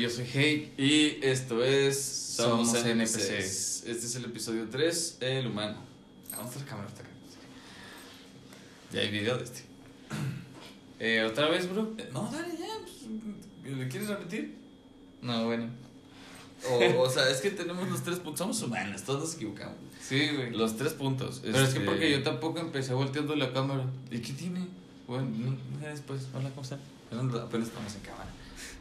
yo soy Hey. Y esto es Somos NPCs. Este es el episodio 3, El Humano. Vamos a la cámara hasta acá. Ya hay video de este. Eh, ¿Otra vez, bro? Eh, No, dale, ya. pues, ¿Le quieres repetir? No, bueno. O, o sea, es que tenemos los tres puntos. Somos humanos, todos nos equivocamos. Sí, güey. Los tres puntos. Pero es que este, porque yo tampoco empecé volteando la cámara. ¿Y qué tiene? Bueno, no, después. Hola, ¿cómo están? Apenas apenas estamos en cámara.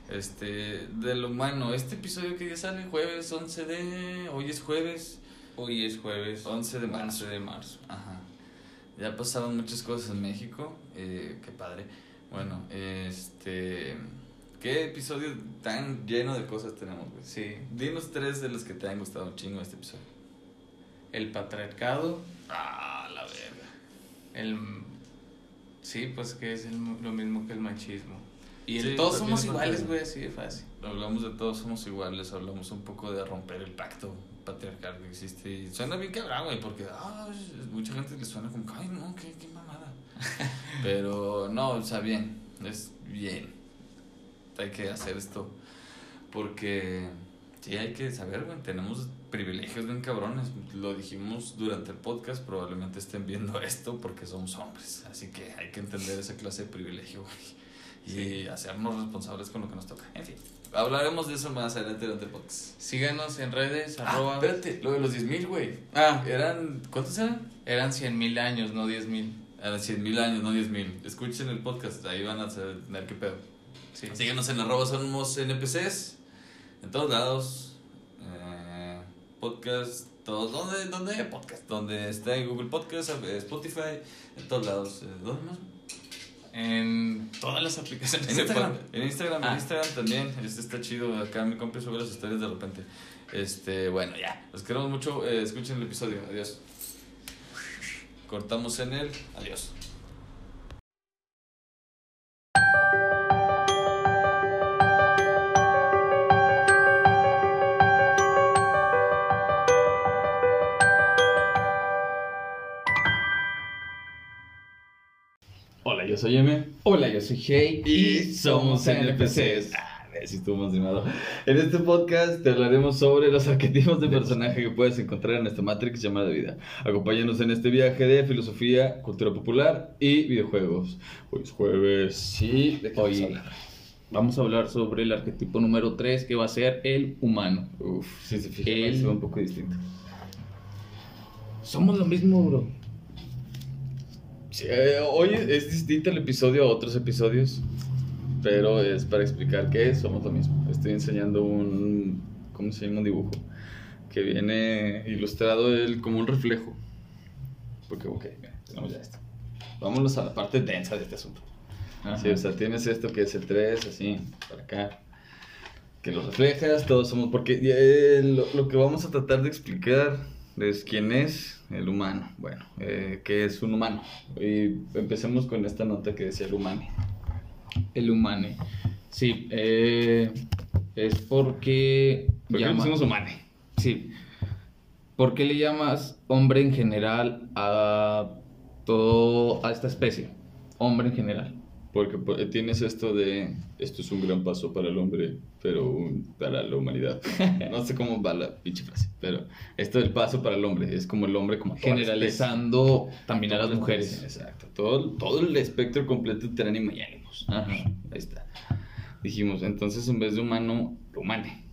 Este, del humano. Este episodio que ya sale jueves 11 de. Hoy es jueves. Hoy es jueves. 11 de marzo. 11 de marzo. Ajá. Ya pasaron muchas cosas en México. Eh, qué padre. Bueno, este. ¿Qué episodio tan lleno de cosas tenemos, güey? Sí. Dinos tres de los que te han gustado un chingo este episodio. El patriarcado. Ah, la verga. El. Sí, pues que es el- lo mismo que el machismo. Y el Sí, todos somos es iguales, güey, así de fácil. Hablamos de todos somos iguales, hablamos un poco de romper el pacto patriarcal que existe. Y suena bien cabrón, güey, porque ah, mucha gente le suena como, ay, no, qué, qué mamada. Pero no, o sea, bien, es bien. Hay que hacer esto porque sí, hay que saber, güey, tenemos privilegios bien cabrones. Lo dijimos durante el podcast, probablemente estén viendo esto porque somos hombres. Así que hay que entender esa clase de privilegio, güey. Y hacernos responsables con lo que nos toca. En fin, hablaremos de eso más adelante durante el podcast. Síganos en redes, Ah, arroba. espérate, lo de los 10 mil, güey. Ah, Eran, ¿cuántos eran? eran 100 mil años, no 10 mil. Eran 100 mil años, no 10 mil. Escuchen el podcast, ahí van a tener qué pedo. Sí. Síguenos en arroba somos NPCs, en todos lados. Eh, podcast, todos, ¿dónde, ¿dónde? Podcast, donde está en Google Podcast, Spotify, en todos lados. Eh, ¿Dónde más? En todas las aplicaciones. En Instagram, en Instagram, Ah. en Instagram también, este está chido, acá mi compa sube las historias de repente. Este, bueno, ya, los queremos mucho, eh, escuchen el episodio, adiós. Cortamos en el, adiós. Yo soy M. Hola, yo soy Hey. Y somos NPCs. Ah, sí estuvo emocionado. En este podcast te hablaremos sobre los arquetipos de personaje que puedes encontrar en esta Matrix llamada vida. Acompáñanos en este viaje de filosofía, cultura popular y videojuegos. Hoy es jueves. Sí, ¿De qué hoy vamos a hablar? vamos a hablar sobre el arquetipo número 3 que va a ser el humano. Uf, si se fijan, El- es un poco distinto. Somos lo mismo, bro. Eh, hoy es distinto el episodio a otros episodios, pero es para explicar que somos lo mismo. Estoy enseñando un, ¿cómo se llama? Un dibujo que viene ilustrado él como un reflejo. Porque, ok, mira, tenemos ya esto. Vámonos a la parte densa de este asunto. Sí, o sea, tienes esto que es el 3, así, para acá. Que lo reflejas, todos somos. Porque eh, lo, lo que vamos a tratar de explicar es quién es el humano. Bueno, eh, ¿qué es un humano? Y empecemos con esta nota que decía el humano. El humane. Sí, eh, es porque... Porque llama- somos humanos. Sí. ¿Por qué le llamas hombre en general a todo a esta especie? Hombre en general. Porque pues, tienes esto de, esto es un gran paso para el hombre, pero un- para la humanidad. No sé cómo va la pinche frase, pero esto del paso para el hombre, es como el hombre como Generalizando también a las mujeres. Exacto. Todo, todo el espectro completo de ánimo y ánimos. Ajá. Ahí está. Dijimos, entonces en vez de humano, humane.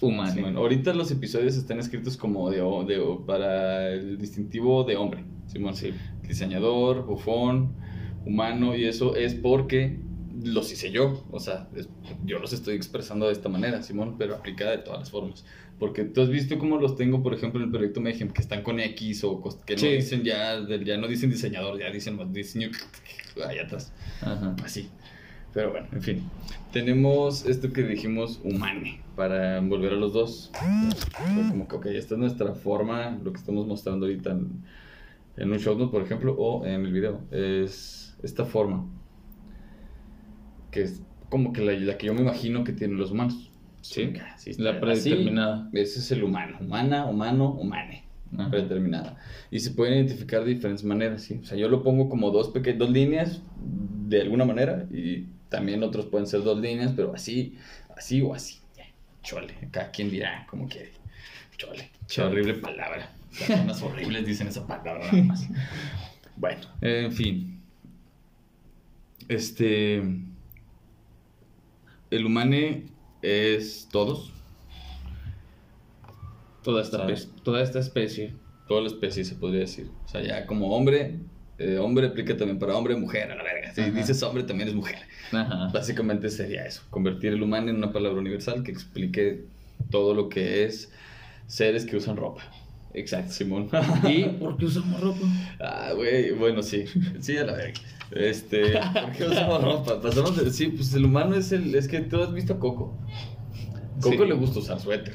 Humane. Ahorita los episodios están escritos como de, de para el distintivo de hombre. Simón, Sí. diseñador, bufón, humano, y eso es porque los hice yo. O sea, es- yo los estoy expresando de esta manera, Simón, pero aplicada de todas las formas. Porque tú has visto cómo los tengo, por ejemplo, en el proyecto Mayhem, que están con X o que no Sí. dicen ya, ya no dicen diseñador, ya dicen más diseño allá atrás. Ajá. Así. Pero bueno, en fin. Tenemos esto que dijimos humane para envolver a los dos. Como que, ok, esta es nuestra forma, lo que estamos mostrando ahorita en, en un show, ¿no? por ejemplo, o en el video. Es esta forma. Que es como que la, la que yo me imagino que tienen los humanos. Sí. Así La predeterminada. Así, ese es el humano. Humana, humano, humane Ajá. predeterminada. Y se pueden identificar de diferentes maneras, ¿sí? O sea, yo lo pongo como dos, peque dos líneas de alguna manera y también otros pueden ser dos líneas, pero así, así o así. Chole, cada quien dirá como quiere. Chole, qué horrible palabra. Las personas horribles dicen esa palabra nada más. Bueno, en fin. Este. El humane es todos. Toda esta, toda esta especie. Toda la especie se podría decir. O sea, ya como hombre, eh, hombre aplica también para hombre, mujer, a la verga. Si Ajá. dices hombre, también es mujer. Ajá. Básicamente sería eso, convertir el humano en una palabra universal que explique todo lo que es seres que usan ropa. Exacto, Simón. ¿Y por qué usamos ropa? ah, güey, bueno, sí, sí, a la verga. Este, ¿por qué usamos ropa? Pasamos de, sí, pues el humano es el, es que tú has visto a Coco. Coco Sí. le gusta usar suéter.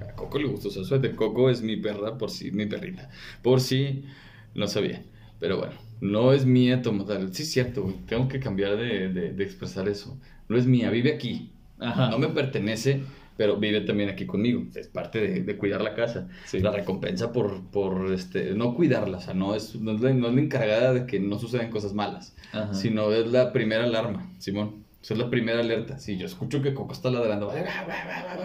A Coco le gusta usar suéter. Coco es mi perra, por si, mi perrita. Por si no sabía. Pero bueno, no es mía tomar. Sí, es cierto, güey. Tengo que cambiar de, de, de expresar eso. No es mía, vive aquí. Ajá. No me pertenece, pero vive también aquí conmigo. Es parte de, de cuidar la casa. Sí. La recompensa por, por este, no cuidarla. O sea, no es, no, es la, no es la encargada de que no sucedan cosas malas, Ajá. sino es la primera alarma, Simón. Esa es la primera alerta. Si yo escucho que Coco está ladrando,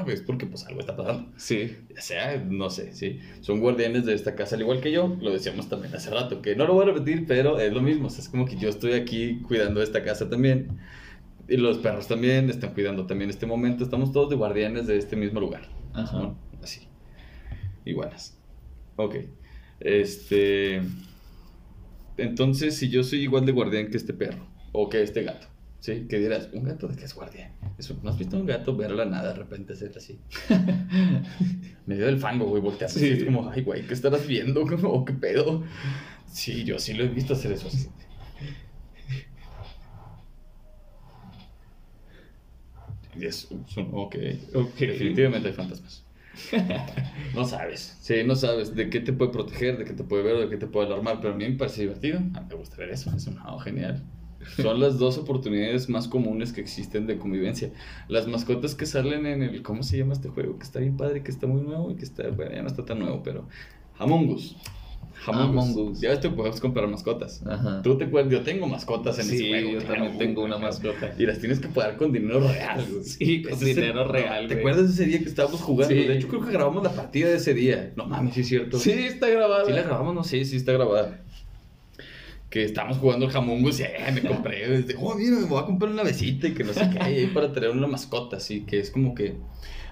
es porque pues algo está pasando. Sí. Ya sea, no sé, sí. Son guardianes de esta casa, al igual que yo. Lo decíamos también hace rato, que no lo voy a repetir, pero es lo mismo. O sea, es como que yo estoy aquí cuidando esta casa también. Y los perros también están cuidando también este momento. Estamos todos de guardianes de este mismo lugar. Ajá. Así. Iguanas. Ok. Este. Entonces, si yo soy igual de guardián que este perro, o que este gato, ¿sí? Que dirás, ¿un gato de qué es guardián? Eso, ¿No has visto a un gato ver la nada de repente hacer así? Medio del fango, güey, voltearse. Sí. así, Es como, ay, güey, ¿qué estarás viendo? Como, ¿Qué pedo? Sí, yo sí lo he visto hacer eso así. Es, es un- ok. Ok. Definitivamente hay fantasmas. No sabes. Sí, no sabes de qué te puede proteger, de qué te puede ver, de qué te puede alarmar. Pero a mí me parece divertido. A mí me gusta ver eso. Es un oh, genial. Son las dos oportunidades más comunes que existen de convivencia. Las mascotas que salen en el. ¿Cómo se llama este juego? Que está bien padre, que está muy nuevo y que está. Bueno, ya no está tan nuevo, pero. Among Us. Among Us. Ya ves, te puedes comprar mascotas. Ajá. Tú te acuerdas, yo tengo mascotas en ese Sí, juego. yo claro, también tengo una mascota. Y las tienes que pagar con dinero real, güey. Sí, con Ese dinero real, ¿Te acuerdas de ese día que estábamos jugando? Sí. De hecho, creo que grabamos la partida de ese día. No mames, sí es cierto. Sí, está grabado. Sí la grabamos, no sé, sí está grabada. Que estábamos jugando el jamungus y eh, me compré. desde, oh, mira, me voy a comprar una besita y que no sé qué. y ahí para tener una mascota, así que es como que.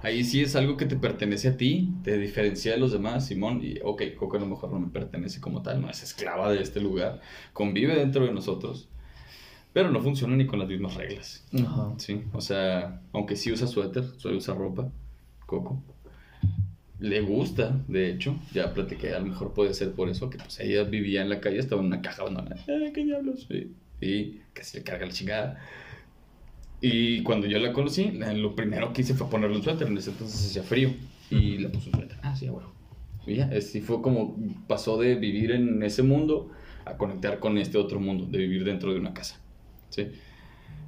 Ahí sí es algo que te pertenece a ti, te diferencia de los demás, Simón. Y ok, Coco a lo mejor no me pertenece como tal, no es esclava de este lugar, convive dentro de nosotros, pero no funciona ni con las mismas reglas. Ajá. Sí, o sea, aunque sí usa suéter, suele usar ropa, Coco. Le gusta, de hecho, ya platiqué, a lo mejor puede ser por eso, que pues ella vivía en la calle, estaba en una caja abandonada. ¡Eh, qué diablos! Sí, y casi le carga la chingada. Y cuando yo la conocí, lo primero que hice fue ponerle un suéter, en ese entonces hacía frío, y le puse un suéter. Ah, sí, bueno. Y ya, así fue como pasó de vivir en ese mundo a conectar con este otro mundo, de vivir dentro de una casa. ¿sí?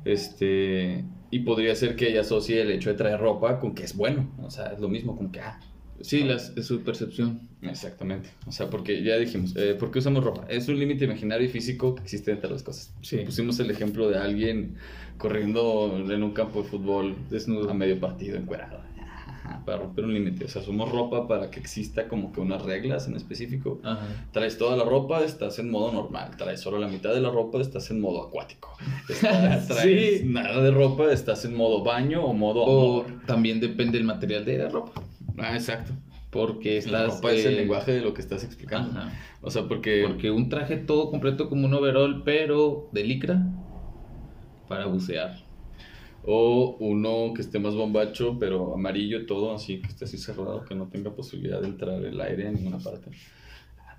Este, y podría ser que ella asocie el hecho de traer ropa con que es bueno. O sea, es lo mismo con que, ah, Sí, las, es su percepción. Exactamente. O sea, porque ya dijimos, eh, ¿por qué usamos ropa? Es un límite imaginario y físico que existe entre las cosas. Sí. Pusimos el ejemplo de alguien corriendo en un campo de fútbol Desnudo. a medio partido, encuerado. Para romper un límite. O sea, somos ropa para que exista como que unas reglas en específico. Ajá. Traes toda la ropa, estás en modo normal. Traes solo la mitad de la ropa, estás en modo acuático. Estás- traes Sí. nada de ropa, estás en modo baño o modo O amor. también depende del material de la ropa. Ah, exacto. Porque estás. es el eh, lenguaje de lo que estás explicando. Ajá. O sea, porque... Porque un traje todo completo como un overall, pero de licra para bucear. O uno que esté más bombacho, pero amarillo todo, así que esté así cerrado, que no tenga posibilidad de entrar el aire en ninguna parte.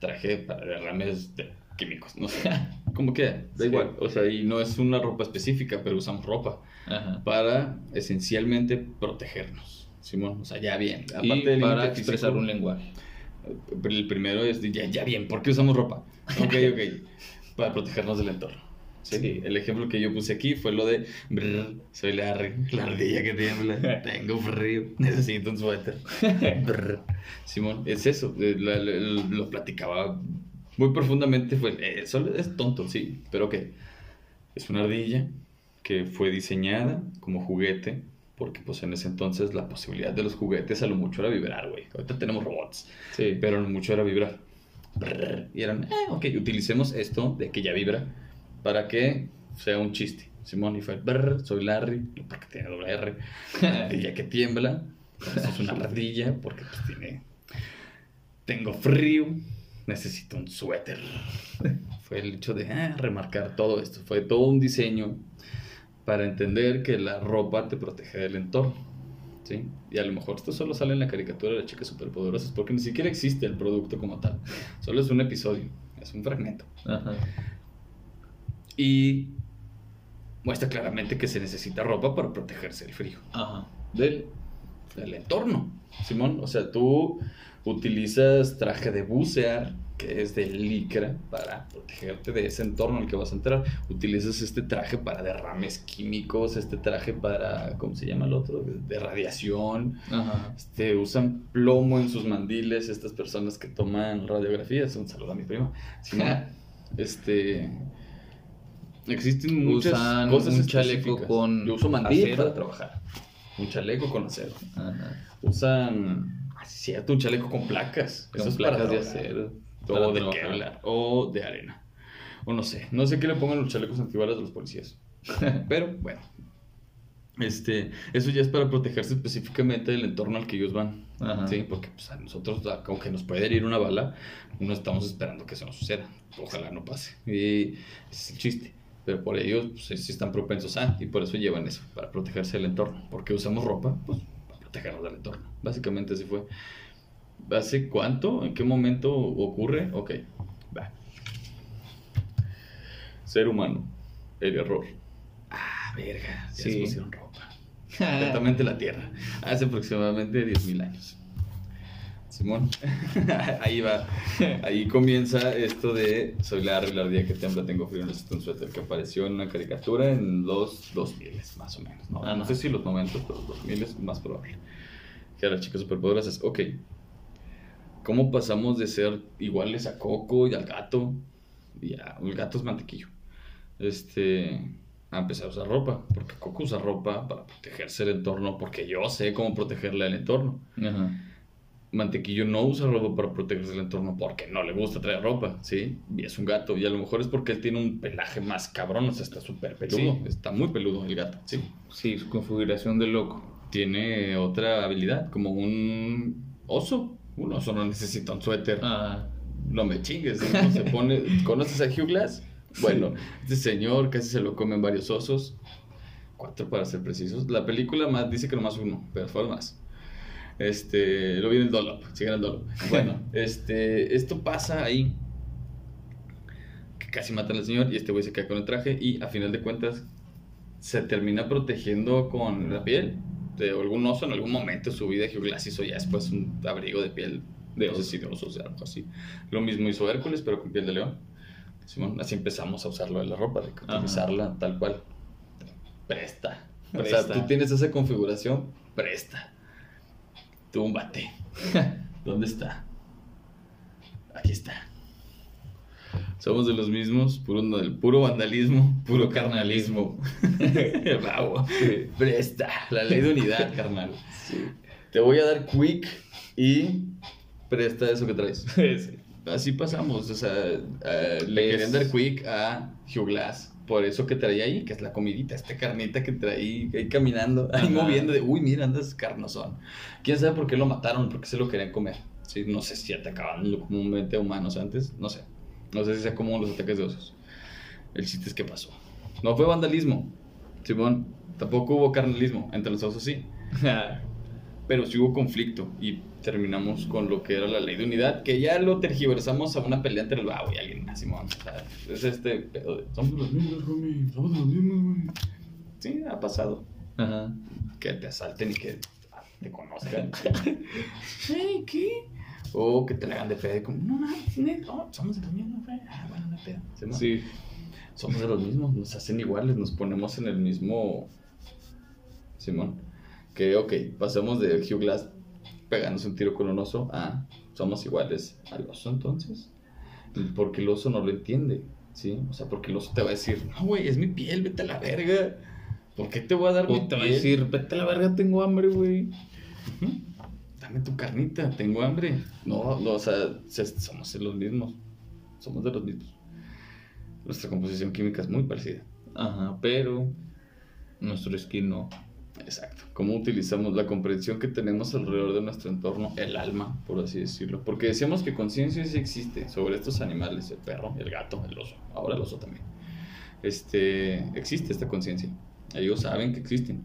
Traje para derrames de químicos, no sé. Como que, da Sí. igual. O sea, y no es una ropa específica, pero usamos ropa Ajá. para esencialmente protegernos. Simón, o sea, ya bien. y del para expresar un lenguaje. Pero el primero es, ya, ya bien, ¿por qué usamos ropa? Ok, ok. para protegernos del entorno. Sí. Sí. El ejemplo que yo puse aquí fue lo de, "Brr, soy Larry, la ardilla que tiembla, tengo frío, necesito un suéter. Brr. Simón, es eso, eh, la- la- lo platicaba muy profundamente, fue, eh, solo es tonto, sí, pero ok. Es una ardilla que fue diseñada como juguete, porque pues en ese entonces la posibilidad de los juguetes a lo mucho era vibrar, güey. Ahorita tenemos robots, Sí. pero a lo mucho era vibrar. Brrr, Y eran, eh, ok, utilicemos esto de que ya vibra para que sea un chiste. Simón y fue, brr, soy Larry, porque tiene doble R, y ya que tiembla, es una ardilla, porque pues tiene, tengo frío, necesito un suéter. Fue el hecho de ah, remarcar todo esto, fue todo un diseño para entender que la ropa te protege del entorno. ¿sí? Y a lo mejor esto solo sale en la caricatura de las chicas superpoderosas, porque ni siquiera existe el producto como tal, solo es un episodio, es un fragmento. Ajá. Y muestra claramente que se necesita ropa para protegerse del frío, Ajá. del, del entorno. Simón, o sea, tú utilizas traje de bucear, que es de licra, para protegerte de ese entorno al que vas a entrar. Utilizas este traje para derrames químicos, este traje para, ¿cómo se llama el otro? De, radiación. Ajá. Este, usan plomo en sus mandiles, estas personas que toman radiografías. Un saludo a mi prima. Este. Existen muchas Usan cosas un chaleco con Yo uso mandil acero. para trabajar. Un chaleco con acero. Ajá. Usan. Ah, cierto, un chaleco con placas. Con Eso es placas para de trabajar. O de trabajar. Kevlar. O de arena. O no sé. No sé qué le pongan los chalecos antibalas de los policías. Pero bueno. Este, eso ya es para protegerse específicamente del entorno al que ellos van. Ajá. Sí, porque pues, a nosotros, aunque nos puede herir una bala, no estamos esperando que eso nos suceda. Ojalá no pase. Y ese es el chiste. Pero por ello, pues, sí están propensos a, y por eso llevan eso, para protegerse del entorno. Porque usamos ropa, pues, para protegernos del entorno. Básicamente así fue. ¿Hace cuánto? ¿En qué momento ocurre? Ok, va. Ser humano, el error. Ah, verga, ya Sí. se pusieron ropa. Completamente la Tierra. Hace aproximadamente 10.000 años. Simón, ahí va. Ahí comienza esto de soy la la ardilla que tembla, tengo frío, necesito un suéter que apareció en una caricatura en los 2000 más o menos. No, Ah, no no. sé si los 90, pero los 2000 es más probable. Que a las chicas superpoderosas, ok. ¿Cómo pasamos de ser iguales a Coco y al gato? Y a, el gato es mantequillo. Este, a empezar a usar ropa. Porque Coco usa ropa para protegerse del entorno. Porque yo sé cómo protegerle del entorno. Ajá. Mantequillo no usa ropa para protegerse del entorno porque no le gusta traer ropa, ¿sí? Y es un gato. Y a lo mejor es porque él tiene un pelaje más cabrón. O sea, está súper peludo. Sí. Está muy peludo el gato, sí. Sí, su configuración de loco. Tiene otra habilidad, como un oso. Un oso no necesita un suéter. Ah, No me chingues, ¿no? se pone. ¿Conoces a Hugh Glass? Bueno, este señor casi se lo comen varios osos. Cuatro para ser precisos. La película más dice que nomás uno, pero fue más. Este, lo vi en el Dollop, sigan el Dollop. Bueno, este, esto pasa ahí. Que casi matan al señor y este güey se cae con el traje y a final de cuentas se termina protegiendo con la piel de algún oso en algún momento de su vida. Hugh Glass hizo ya después un abrigo de piel de osos y de osos, algo así. Lo mismo hizo Hércules, pero con piel de león. Simón, así empezamos a usarlo de la ropa, de Ajá. utilizarla tal cual. Presta. O Presta. sea, tú tienes esa configuración, presta. Túmbate. ¿Dónde está? Aquí está. Somos de los mismos, puro, puro vandalismo, puro carnalismo. Bravo. Presta. La ley de unidad, carnal. Te voy a dar quick y presta eso que traes. sí. Así pasamos, o sea, eh, le querían dar quick a Hugh Glass por eso que traía ahí, que es la comidita, esta carnita que traía ahí caminando, ahí Ajá. moviendo, de uy, mira, andas carnosón. ¿Quién sabe por qué lo mataron? ¿Por qué se lo querían comer? Sí, no sé si atacaban comúnmente a humanos antes, no sé. No sé si sea común los ataques de osos. El chiste es que pasó. No fue vandalismo, Simón. Tampoco hubo carnalismo, entre los osos sí. Pero sí hubo conflicto y terminamos con lo que era la ley de unidad, que ya lo tergiversamos a una pelea entre el Babo y alguien más, Simón. O sea, es este pedo de, somos los mismos, homie, somos los mismos, güey. Sí, ha pasado. Ajá. Que te asalten y que te conozcan. Hey, ¿qué? O que te la hagan de pedo como, no, no, no, somos de los mismos, güey. Ah, bueno, no hay pedo. Simón. Sí. Somos de los mismos, nos hacen iguales, nos ponemos en el mismo. Simón. Que, ok, pasamos de Hugh Glass pegándose un tiro con un oso a somos iguales al oso entonces. Porque el oso no lo entiende. Sí, o sea, porque el oso te va a decir, no, güey, es mi piel, vete a la verga. ¿Por qué te voy a dar mi O te va a decir, vete a la verga, tengo hambre, güey. Ujú. Dame tu carnita, tengo hambre. No, no, o sea, se- somos los mismos. Somos de los mismos. Nuestra composición química es muy parecida. Ajá, pero nuestro skin no. Exacto. Cómo utilizamos la comprensión que tenemos alrededor de nuestro entorno, el alma, por así decirlo. Porque decíamos que conciencia sí existe sobre estos animales, el perro, el gato, el oso, ahora el oso también. Este, existe esta conciencia. Ellos saben que existen.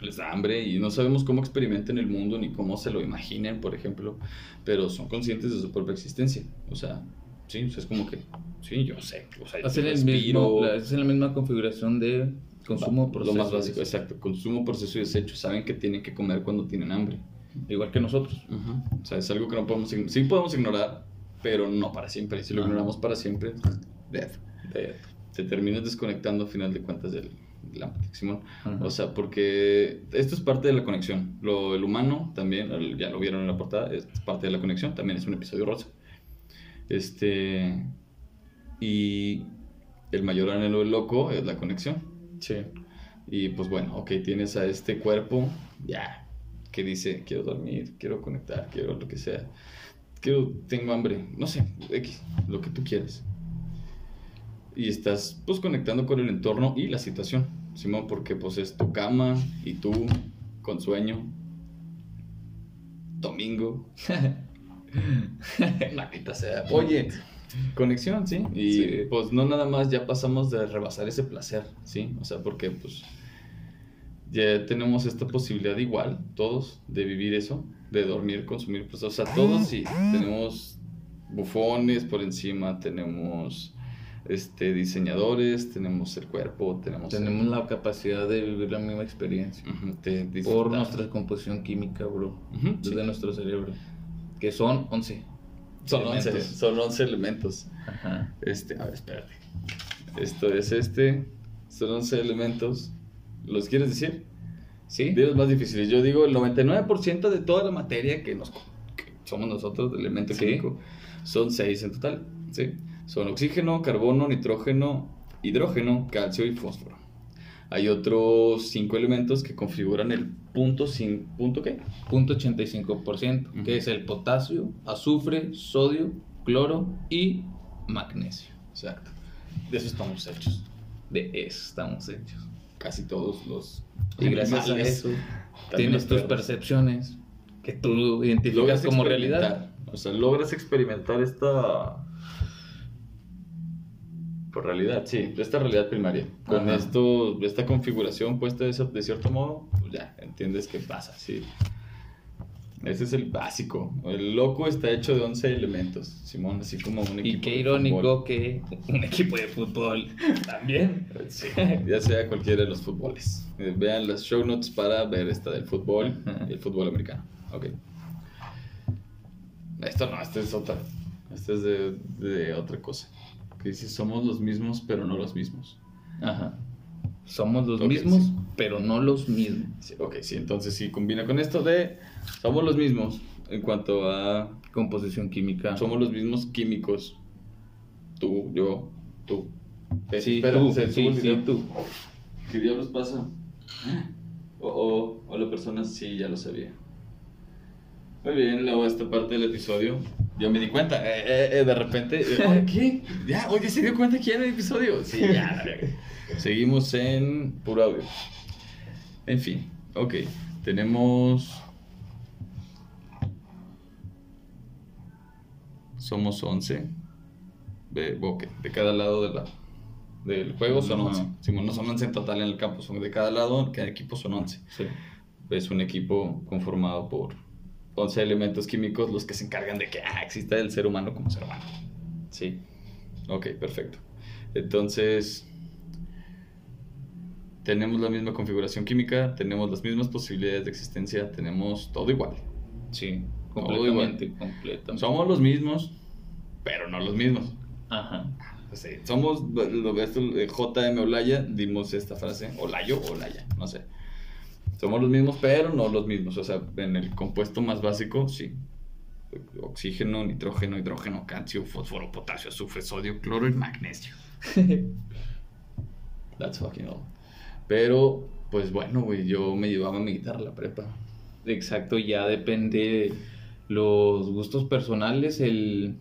Les da hambre y no sabemos cómo experimenten el mundo ni cómo se lo imaginen, por ejemplo, pero son conscientes de su propia existencia. O sea, sí, o sea, es como que, sí, yo sé. O sea, Hacen el mismo, la, hacen la misma configuración de consumo, lo proceso. más básico, exacto. Consumo, proceso y desecho. Saben que tienen que comer cuando tienen hambre. Igual que nosotros. O sea, es algo que no podemos ignorar. Sí podemos ignorar, pero no para siempre. Y si lo ignoramos para siempre, death. Te terminas desconectando a final de cuentas del, de la Simón. O sea, porque esto es parte de la conexión. Lo, el humano también, ya lo vieron en la portada, es parte de la conexión. También es un episodio rosa. Este. Y el mayor anhelo del loco es la conexión. Sí. Y pues bueno, ok, tienes a este cuerpo, ya, que dice, quiero dormir, quiero conectar, quiero lo que sea. Quiero, tengo hambre, no sé, X, lo que tú quieras. Y estás pues conectando con el entorno y la situación, Simón, porque pues es tu cama y tú con sueño. Domingo. Maldita sea. Oye, conexión, ¿sí? Y Sí. pues no nada más ya pasamos de rebasar ese placer, ¿sí? O sea, porque pues ya tenemos esta posibilidad igual, todos, de vivir eso, de dormir, consumir, pues, o sea, todos sí, tenemos bufones por encima, tenemos este diseñadores, tenemos el cuerpo, tenemos... Tenemos la capacidad de vivir la misma experiencia. Ujú, de Por nuestra composición química, bro. Ujú, Desde sí. nuestro cerebro. Que son 11. Son 11, elementos. son 11 elementos. Ajá. Este, a ver, espérate. Esto es este, son 11 elementos. ¿Los quieres decir? ¿Sí? De los más difíciles. Yo digo el 99% de toda la materia que, nos, que somos nosotros, de elemento Sí. químico, son 6 en total. ¿sí? Son oxígeno, carbono, nitrógeno, hidrógeno, calcio y fósforo. Hay otros 5 elementos que configuran el punto sin punto qué? Punto 85%, Ujú. que es el potasio, azufre, sodio, cloro y magnesio. Exacto. De eso estamos hechos. De eso estamos hechos. Casi todos los Y gracias a eso tienes tus percepciones que tú identificas logras como realidad. O sea, logras experimentar esta. Por realidad, sí, esta realidad primaria. Con Ajá. esto, esta configuración puesta de, cierto modo, pues ya entiendes qué pasa, sí. Ese es el básico. El loco está hecho de 11 elementos, Simón, así como un equipo. Y qué de irónico fútbol. que un equipo de fútbol también. Sí, ya sea cualquiera de los fútboles. Eh, Vean las show notes para ver esta del fútbol y el fútbol americano. Ok. Esto no, esta es otra. Esta es de, de otra cosa. Que dice, somos los mismos, pero no los mismos. Ajá. Somos los Ok, mismos, sí. pero no los mismos. Sí, ok, sí, entonces sí combina con esto de somos los mismos en cuanto a Composición química. somos los mismos químicos. Tú, yo, tú. Eh, Sí, espera, tú, se sí, sí, tú. ¿Qué diablos pasa? Oh, oh, hola persona, sí, ya lo sabía. Muy bien, luego esta parte del episodio. Yo me di cuenta, eh, eh, eh, de repente, eh, oye, ¿qué? Ya, oye, ¿se dio cuenta quién era el episodio? Sí, ya. Seguimos en puro audio. En fin, ok, tenemos... Somos 11. De, de cada lado de la, del juego son Ajá. 11. Simón, no son 11 en total en el campo, son de cada lado, cada equipo son 11. Sí. Es un equipo conformado por 11 elementos químicos los que se encargan de que ah, exista el ser humano como ser humano. Sí. Ok, perfecto. Entonces, tenemos la misma configuración química, tenemos las mismas posibilidades de existencia, tenemos todo igual. Sí. Completamente, completamente. Somos los mismos, pero no los mismos. Ajá. Sí, somos, lo eh, JM Olaya, dimos esta frase, Olayo Olaya, no sé. Somos los mismos, pero no los mismos. O sea, en el compuesto más básico, sí. oxígeno, nitrógeno, hidrógeno, calcio, fósforo, potasio, azufre, sodio, cloro y magnesio. That's fucking all. Pero, pues bueno, güey, yo me llevaba mi guitarra a la prepa. Exacto, ya depende los gustos personales, el...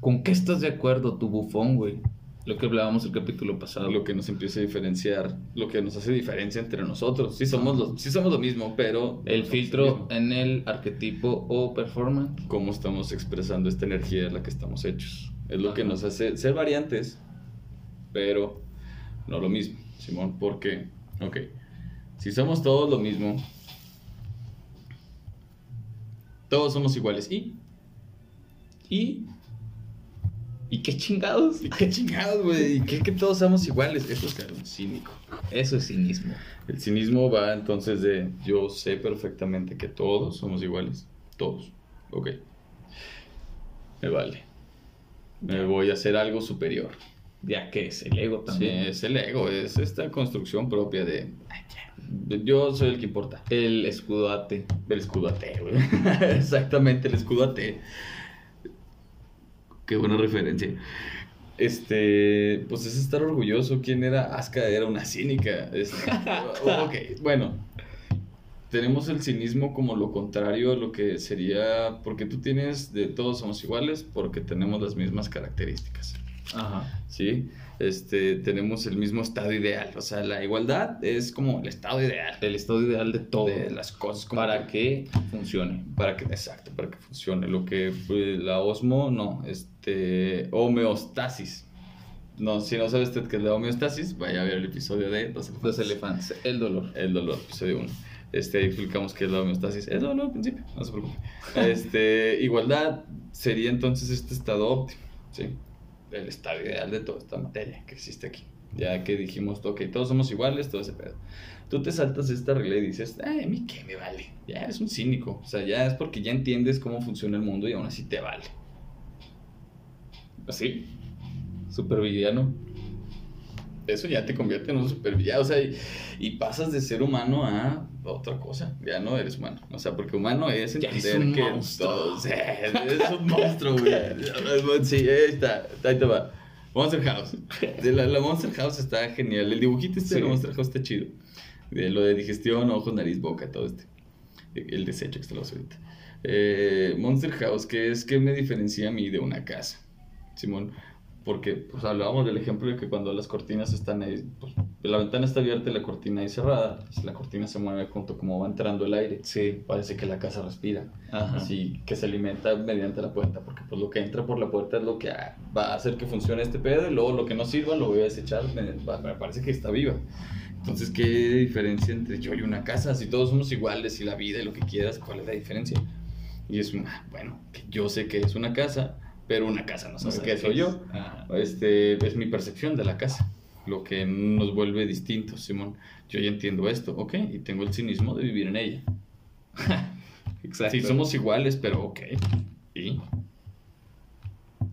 ¿Con qué estás de acuerdo, tu bufón, güey? Lo que hablábamos el capítulo pasado. Lo que nos empieza a diferenciar, lo que nos hace diferencia entre nosotros. Sí somos, lo, sí somos lo mismo, pero... El no filtro mismo. en el arquetipo o performance. Cómo estamos expresando esta energía de la que estamos hechos. Es lo que Ajá. nos hace ser variantes, pero no lo mismo, Simón. Porque, ok, si somos todos lo mismo, todos somos iguales. ¿Y? ¿Y? ¿Y qué chingados? ¿Y qué chingados, güey? ¿Y qué que todos somos iguales? Eso es claro, cínico. Eso es cinismo. El cinismo va entonces de yo sé perfectamente que todos somos iguales. Todos. Ok. Me vale. Me voy a hacer algo superior. Ya que es el ego Sí, también. es el ego, es esta construcción propia de "Ay, ya, yo soy el que importa. El escudo ate. El escudo AT, güey. Exactamente, el escudo AT. Qué buena referencia. Este, pues es estar orgulloso. ¿Quién era? Aska era una cínica. Este, ok, bueno. Tenemos el cinismo como lo contrario a lo que sería, porque tú tienes de todos somos iguales, porque tenemos las mismas características. Ajá. ¿sí? Este, tenemos el mismo estado ideal. O sea, la igualdad es como el estado ideal El estado ideal de todo. de las cosas. como para que funcione. para que, exacto, para que funcione. Lo que pues, la osmo, no, este, homeostasis. No, si no sabe usted qué es la homeostasis, vaya a ver el episodio de Los elefantes. Los elefantes. El dolor. El dolor, episodio 1. Este, explicamos qué es la homeostasis. Es dolor al principio, no se preocupe. Este, igualdad sería entonces este estado óptimo, ¿sí? El estado ideal de toda esta materia que existe aquí. Ya que dijimos, ok, todos somos iguales, todo ese pedo. Tú te saltas esta regla y dices, ay, a mí qué me vale. Ya eres un cínico. O sea, ya es porque ya entiendes cómo funciona el mundo y aún así te vale. Así. Supervillano. Eso ya te convierte en un supervillano. O sea, y, y pasas de ser humano a otra cosa. Ya no eres humano. O sea, porque humano es entender es un que monstruo. todos- un monstruo, güey. Sí, ahí está. Ahí te va. Monster House. La, la Monster House está genial. El dibujito este de la. Monster House está chido. De lo de digestión, ojos, nariz, boca, todo este. El desecho que está lo ahorita. Eh, Monster House, ¿qué es? ¿Qué me diferencia a mí de una casa? Simón, porque pues hablábamos del ejemplo de que cuando las cortinas están ahí, pues, la ventana está abierta y la cortina ahí cerrada, pues, la cortina se mueve junto como va entrando el aire. Sí. Parece que la casa respira. Ajá. Así que se alimenta mediante la puerta, porque pues lo que entra por la puerta es lo que ah, va a hacer que funcione este pedo y luego lo que no sirva lo voy a desechar, me, parece que está viva. Entonces, ¿qué diferencia entre yo y una casa? Si todos somos iguales y la vida y lo que quieras, ¿cuál es la diferencia? Y es una, bueno, que yo sé que es una casa, pero una casa no sabe sabe qué qué soy es. yo. Ajá. Este, es mi percepción de la casa, lo que nos vuelve distintos, Simón. Yo ya entiendo esto, ok, y tengo el cinismo de vivir en ella. Exacto. Sí, somos iguales, pero ok. ¿Y?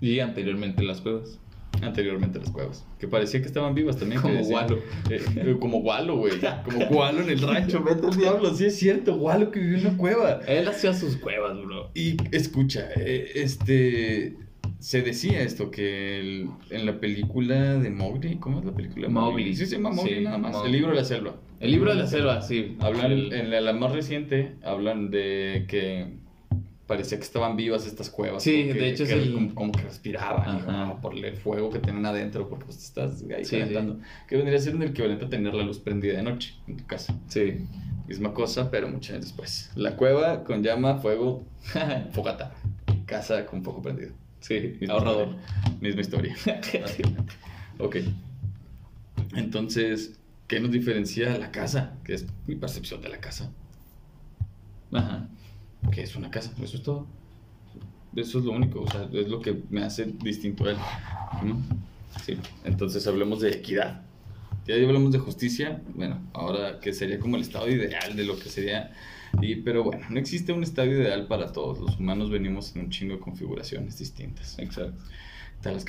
Y anteriormente las cuevas. Anteriormente las cuevas. Que parecía que estaban vivas también. Como Wallo. Eh, eh, como Walo, güey. Como Walo en el rancho. Vete al diablo. Sí, es cierto. Walo que vivió en una cueva. Él hacía sus cuevas, bro. Y escucha, eh, este. Se decía esto, que el- en la película de Mowgli, ¿cómo es la película? de Mowgli. Sí, se llama Mowgli Sí, nada más. Mowgli. El libro de la selva. El libro de la selva, sí. Hablan, El- en la, la más reciente, hablan de que parecía que estaban vivas estas cuevas. Sí, porque- de hecho que es el- como, como que respiraban por el fuego que tienen adentro, porque pues estás ahí Sí, calentando. Que vendría a ser un equivalente a tener la luz prendida de noche en tu casa. Sí. Misma cosa, pero muchos años después. La cueva con llama, fuego, fogata. Casa con fuego prendido. Sí, Misma ahorrador. historia. Misma historia. ok. Entonces, ¿qué nos diferencia de la casa? Que es mi percepción de la casa. Ajá. Que es una casa. Eso es todo. Eso es lo único. O sea, es lo que me hace distinto a él. ¿no? Sí. Entonces, hablemos de equidad. Ya hablamos de justicia. Bueno, ahora que sería como el estado ideal de lo que sería. Y, pero bueno, no existe un estado ideal para todos. Los humanos venimos en un chingo de configuraciones distintas. Exacto. Las,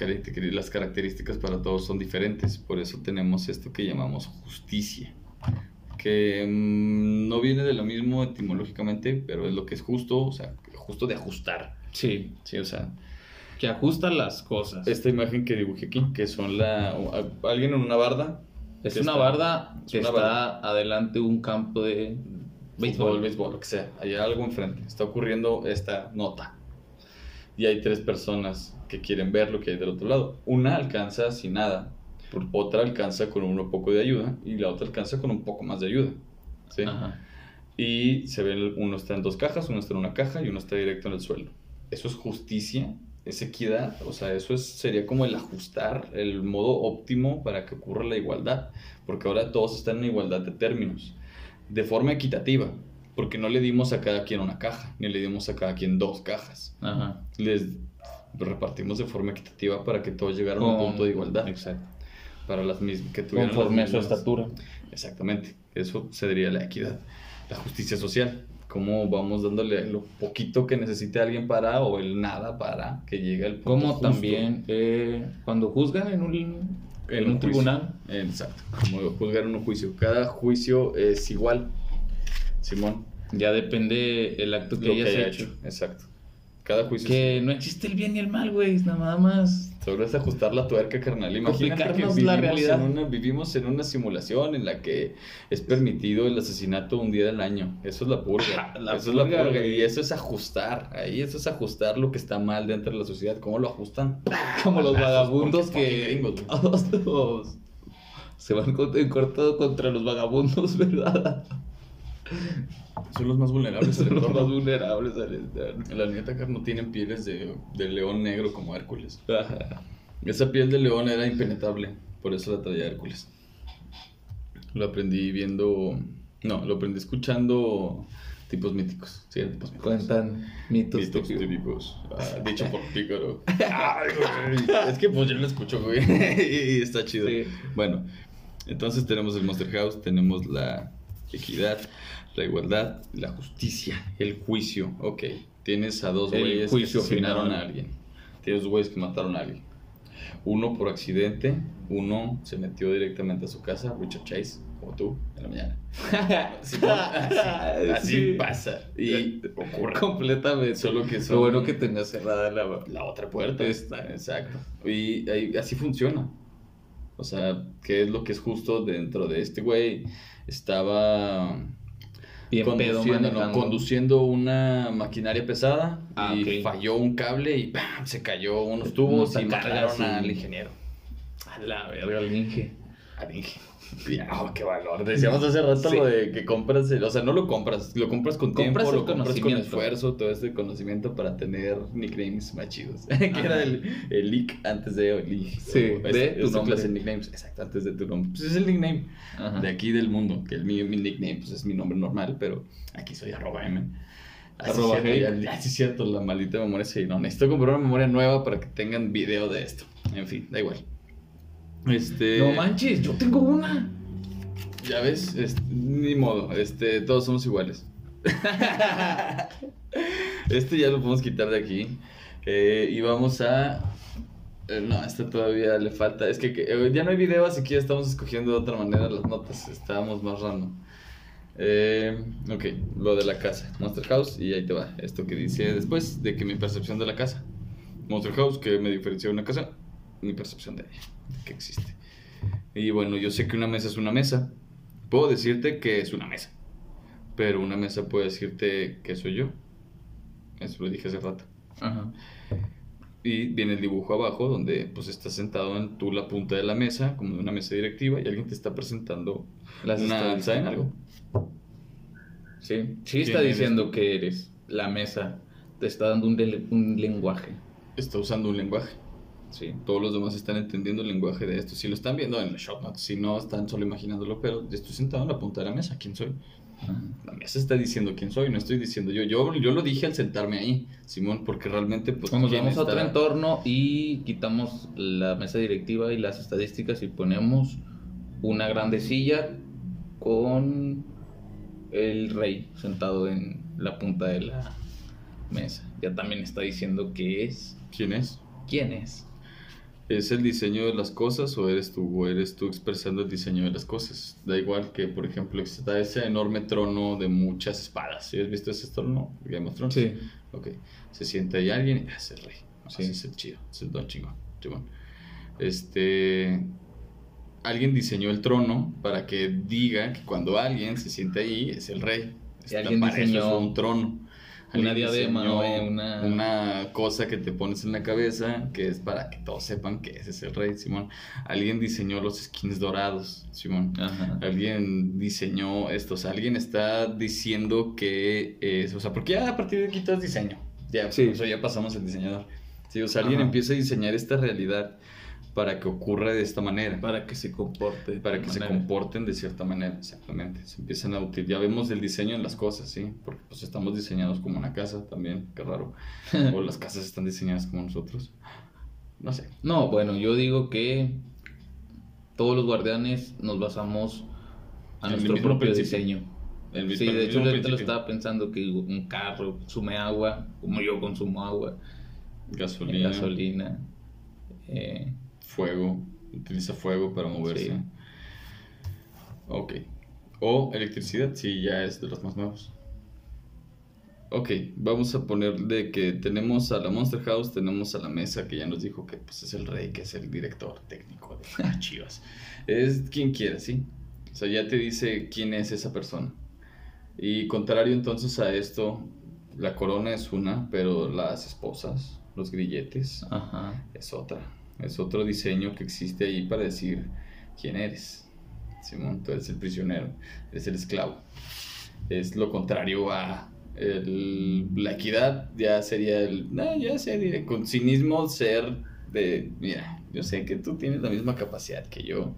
las características para todos son diferentes, por eso tenemos esto que llamamos justicia, que mm, no viene de lo mismo etimológicamente, pero es lo que es justo, o sea, justo de ajustar. Sí, Sí, o sea, que ajusta las cosas. esta imagen que dibujé aquí, que son la alguien en una barda. Es que una está- barda es que una está barda. adelante un campo de béisbol, béisbol. lo que sea. Hay algo enfrente. Está ocurriendo esta nota. Y hay tres personas que quieren ver lo que hay del otro lado. Una alcanza sin nada. Otra alcanza con un poco de ayuda. Y la otra alcanza con un poco más de ayuda. ¿sí? Ajá. Y se ve, uno está en dos cajas, uno está en una caja y uno está directo en el suelo. Eso es justicia, es equidad, o sea, eso es, sería como el ajustar el modo óptimo para que ocurra la igualdad, porque ahora todos están en igualdad de términos, de forma equitativa, porque no le dimos a cada quien una caja, ni le dimos a cada quien dos cajas, Ajá. les repartimos de forma equitativa para que todos llegaran a un punto de igualdad, Exacto. para las mismas, que tuvieran Conforme a su estatura. Exactamente, eso sería la equidad, la justicia social. Cómo vamos dándole lo poquito que necesite alguien para o el nada para que llegue al punto Como justo. también eh, cuando juzgan en un, en un un tribunal. Exacto, como juzgar en un juicio. Cada juicio es igual, Simón, Ya depende el acto que lo hayas que haya hecho. hecho. Exacto. Cada juicio Que no existe el bien y el mal, güey. Nada más. Solo es ajustar la tuerca, carnal. Imagínate que vivimos, la realidad. En una, vivimos en una simulación en la que es permitido el asesinato un día del año. Eso es la purga. La eso es la purga, güey. Y eso es ajustar. Ahí eso es ajustar lo que está mal dentro de la sociedad. ¿Cómo lo ajustan? Como los vagabundos que. Todos se van en corto contra los vagabundos, ¿verdad? Son los más vulnerables Son los más vulnerables al entorno. La neta, no tienen pieles de, de león negro como Hércules. Ajá. Esa piel de león era impenetrable, por eso la traía Hércules. Lo aprendí viendo. No, lo aprendí escuchando tipos míticos. Sí, eran tipos míticos. Cuentan mitos. Mitos típicos. Ah, dicho por Pícaro. Es que pues yo lo escucho, güey. Y está chido. Sí. Bueno, entonces tenemos el Monster House, tenemos la equidad, la igualdad, la justicia, el juicio. Ok, tienes a dos güeyes que asesinaron final. a alguien. Tienes dos güeyes que mataron a alguien. Uno por accidente, uno se metió directamente a su casa, Richard Chase, como tú, en la mañana. Así, así Sí. pasa. Y ocurre. Completamente. Solo que Lo bueno que tengas cerrada la. la otra puerta. Esta. Exacto. Y ahí- así funciona. O sea, ¿qué es lo que es justo dentro de este güey? Estaba Bien pedo conduciendo, no, manejando. conduciendo una maquinaria pesada Ah, y falló un cable y ¡pam! se cayó unos tubos y mataron al ingeniero. A la verga, el Inge. Al Inge. Ya, oh, qué valor. Decíamos hace rato Sí. lo de que compras, o sea, no lo compras, lo compras con Compras tiempo, lo compras con esfuerzo, todo este conocimiento para tener nicknames más chidos. que era el, el leak antes de el leak. Sí, de tu nombre. clase de nicknames, exacto, antes de tu nombre. Pues es el nickname Ajá. de aquí del mundo, que el mío, mi nickname pues es mi nombre normal, pero aquí soy arroba M. Así Arroba es cierto, ya- la maldita memoria sí, no, necesito comprar una memoria nueva para que tengan video de esto. En fin, da igual. Este... No manches, yo tengo una. Ya ves, Este, ni modo, este, todos somos iguales. este ya lo podemos quitar de aquí. Eh, y vamos a... eh, no, este todavía le falta. Es que, eh, ya no hay video, así que ya estamos escogiendo de otra manera las notas. Estábamos más random. Ok, lo de la casa. Monster House, y ahí te va. Esto que dice después de que mi percepción de la casa. Monster House, que me diferencia de una casa, mi percepción de ella, que existe. Y bueno, yo sé que una mesa es una mesa. Puedo decirte que es una mesa. Pero una mesa puede decirte que soy yo. Eso lo dije hace rato. Ajá. Y viene el dibujo abajo donde pues estás sentado en tú la punta de la mesa, como de una mesa directiva, y alguien te está presentando Las una alza en algo. Sí, sí ¿Quién está eres diciendo tú? que eres la mesa. Te está dando un, un lenguaje. Está usando un lenguaje. Sí. Todos los demás están entendiendo el lenguaje de esto. Si lo están viendo en la shot notes, si no están solo imaginándolo, pero yo estoy sentado en la punta de la mesa. ¿Quién soy? La mesa está diciendo quién soy, no estoy diciendo yo. Yo, yo lo dije al sentarme ahí, Simón, porque realmente pues... Nos ¿quién vamos a otro entorno y quitamos la mesa directiva y las estadísticas y ponemos una grande silla con el rey sentado en la punta de la mesa. Ya también está diciendo qué es. ¿Quién es? ¿Quién es? ¿Es el diseño de las cosas o eres tú? ¿O eres tú expresando el diseño de las cosas? Da igual que, por ejemplo, está ese enorme trono de muchas espadas. ¿Sí has visto ese trono? Game of Thrones. Sí. Ok. Se siente ahí alguien y es el rey. Así es el chido. Es el don chingón. chingón. Este. Alguien diseñó el trono para que diga que cuando alguien se siente ahí es el rey. Y alguien para eso diseñó es un trono. Una Alguien diadema diseñó o una- una cosa que te pones en la cabeza que es para que todos sepan que ese es el rey, Simón. Alguien diseñó los skins dorados, Simón. Ajá. Alguien diseñó esto, o sea, alguien está diciendo que es, o sea, porque ya a partir de aquí todo es diseño. Ya, Sí. o sea, ya pasamos el diseñador. Sí, o sea, alguien Ajá. empieza a diseñar esta realidad para que ocurra de esta manera Para que se comporte. para que se comporten de cierta manera, exactamente. Se empiezan a utilizar. Ya vemos el diseño en las cosas, ¿sí? Porque pues estamos diseñados como una casa también, qué raro. o las casas están diseñadas como nosotros. No sé. No, bueno, yo digo que todos los guardianes nos basamos a En nuestro propio principio. diseño. El Sí, de hecho ahorita lo estaba pensando que un carro consume agua, como yo consumo agua, Gasolina, gasolina. eh, fuego. Utiliza fuego para moverse. Sí. Ok. O electricidad, sí, ya es de los más nuevos. Ok, vamos a poner de que tenemos a la Monster House, tenemos a la mesa que ya nos dijo que pues, es el rey, que es el director técnico de las Chivas. Es quien quiera, ¿sí? O sea, ya te dice quién es esa persona. Y contrario entonces a esto, la corona es una, pero las esposas, los grilletes, ajá. es otra. Es otro diseño que existe ahí para decir quién eres. Simón, tú eres el prisionero, eres el esclavo. Es lo contrario a el- la equidad, ya sería el, no, ya sería con cinismo ser de, mira, yo sé que tú tienes la misma capacidad que yo.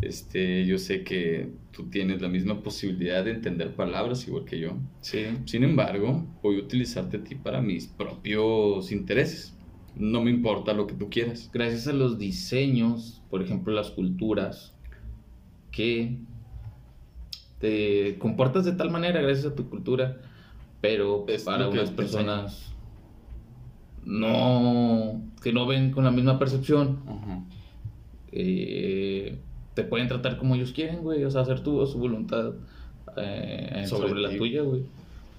Este, yo sé que tú tienes la misma posibilidad de entender palabras igual que yo. Sí. Sin embargo, voy a utilizarte a ti para mis propios intereses. No me importa lo que tú quieras. Gracias a los diseños, por ejemplo, las culturas, que te comportas de tal manera gracias a tu cultura, pero Es para unas personas no que no ven con la misma percepción, eh, te pueden tratar como ellos quieren, güey, o sea, hacer tu su voluntad eh, Sobre sobre, la tuya, güey.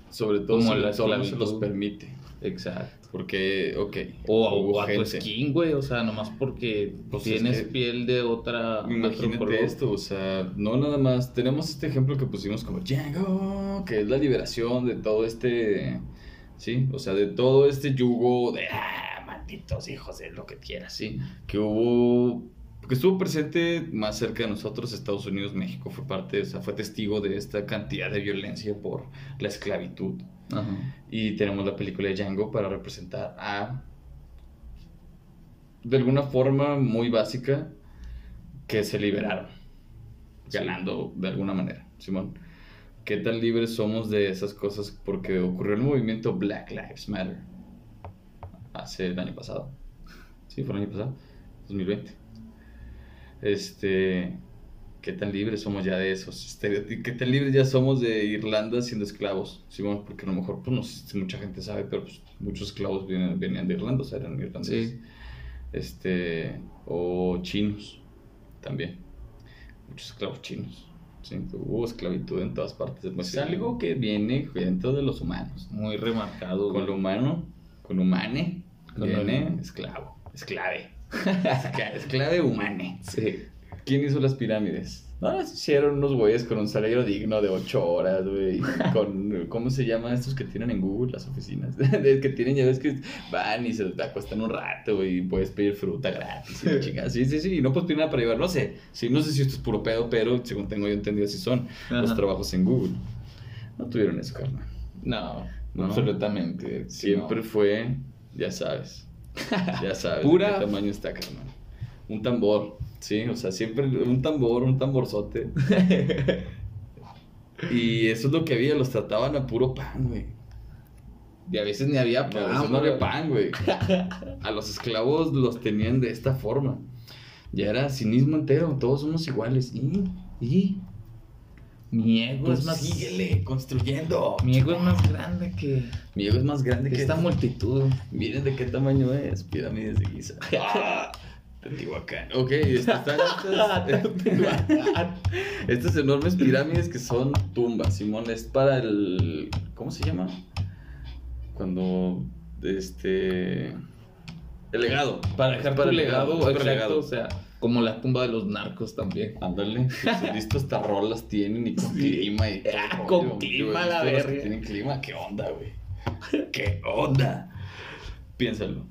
Sobre todo Como si la se los permite. Exacto. Porque, ok. O, o a tu skin, güey, o sea, nomás porque Pues es tienes que- piel de otra. Imagínate color. esto, o sea, no nada más. Tenemos este ejemplo que pusimos como Django, que es la liberación de todo este. Sí, o sea, de todo este yugo de. Ah, malditos hijos de lo que quieras, sí. Que hubo. Que estuvo presente más cerca de nosotros, Estados Unidos, México fue parte, o sea, fue testigo de esta cantidad de violencia por la esclavitud. Ajá. Y tenemos la película de Django para representar a. De alguna forma muy básica, que se liberaron. Ganando de alguna manera, Simón. ¿Qué tan libres somos de esas cosas? Porque ocurrió el movimiento Black Lives Matter. Hace el año pasado. Sí, fue el año pasado. 2020. Este. ¿Qué tan libres somos ya de esos estereotipos? ¿Qué tan libres ya somos de Irlanda siendo esclavos? Simón, porque a lo mejor, pues no sé si mucha gente sabe, pero pues, muchos esclavos vienen, venían de Irlanda, o sea, eran irlandeses. Sí. Este. O chinos también. Muchos esclavos chinos. Sí, hubo esclavitud en todas partes. Sí. Es algo que viene dentro de los humanos. Muy remarcado, Con lo humano, con humane, Con viene esclavo. Esclave. Escla- Esclave humane. Sí. ¿Quién hizo las pirámides? No, se hicieron unos güeyes con un salario digno de 8 horas, güey. Con, ¿cómo se llama estos que tienen en Google las oficinas? Que tienen, ya ves que van y se acuestan un rato, güey, y puedes pedir fruta gratis y chingada. Sí, sí, sí, y no puedes pedir nada para llevar, no sé. Sí, no sé si esto es puro pedo, pero según tengo yo entendido, así son los trabajos en Google. No tuvieron eso, carnal. No, No. absolutamente. Siempre no. fue, ya sabes, ya sabes Pura- qué tamaño está, carnal. Un tambor, sí, o sea, siempre un tambor, un tamborzote. y eso es lo que había, los trataban a puro pan, güey. Y a veces ni había pan. veces no había pan, güey. A los esclavos los tenían de esta forma. Ya era cinismo entero, todos somos iguales. Y, y, Mi ego pues es más. síguele construyendo. Mi ego es más grande que, Mi ego es más grande que que esta multitud. Miren de qué tamaño es, pirámides de Giza. Teotihuacán. Ok, están estas, estas enormes pirámides que son tumbas, Simón. Es para el. ¿Cómo se llama? Cuando. Este. El legado. Para dejar para tu el legado, legado, exacto, o sea, como la tumba de los narcos también. Ándale, listo, hasta rolas tienen y con clima y todo Ah, con clima, la que verga. Tienen clima, ¿qué onda, güey? ¿Qué onda? Piénsalo.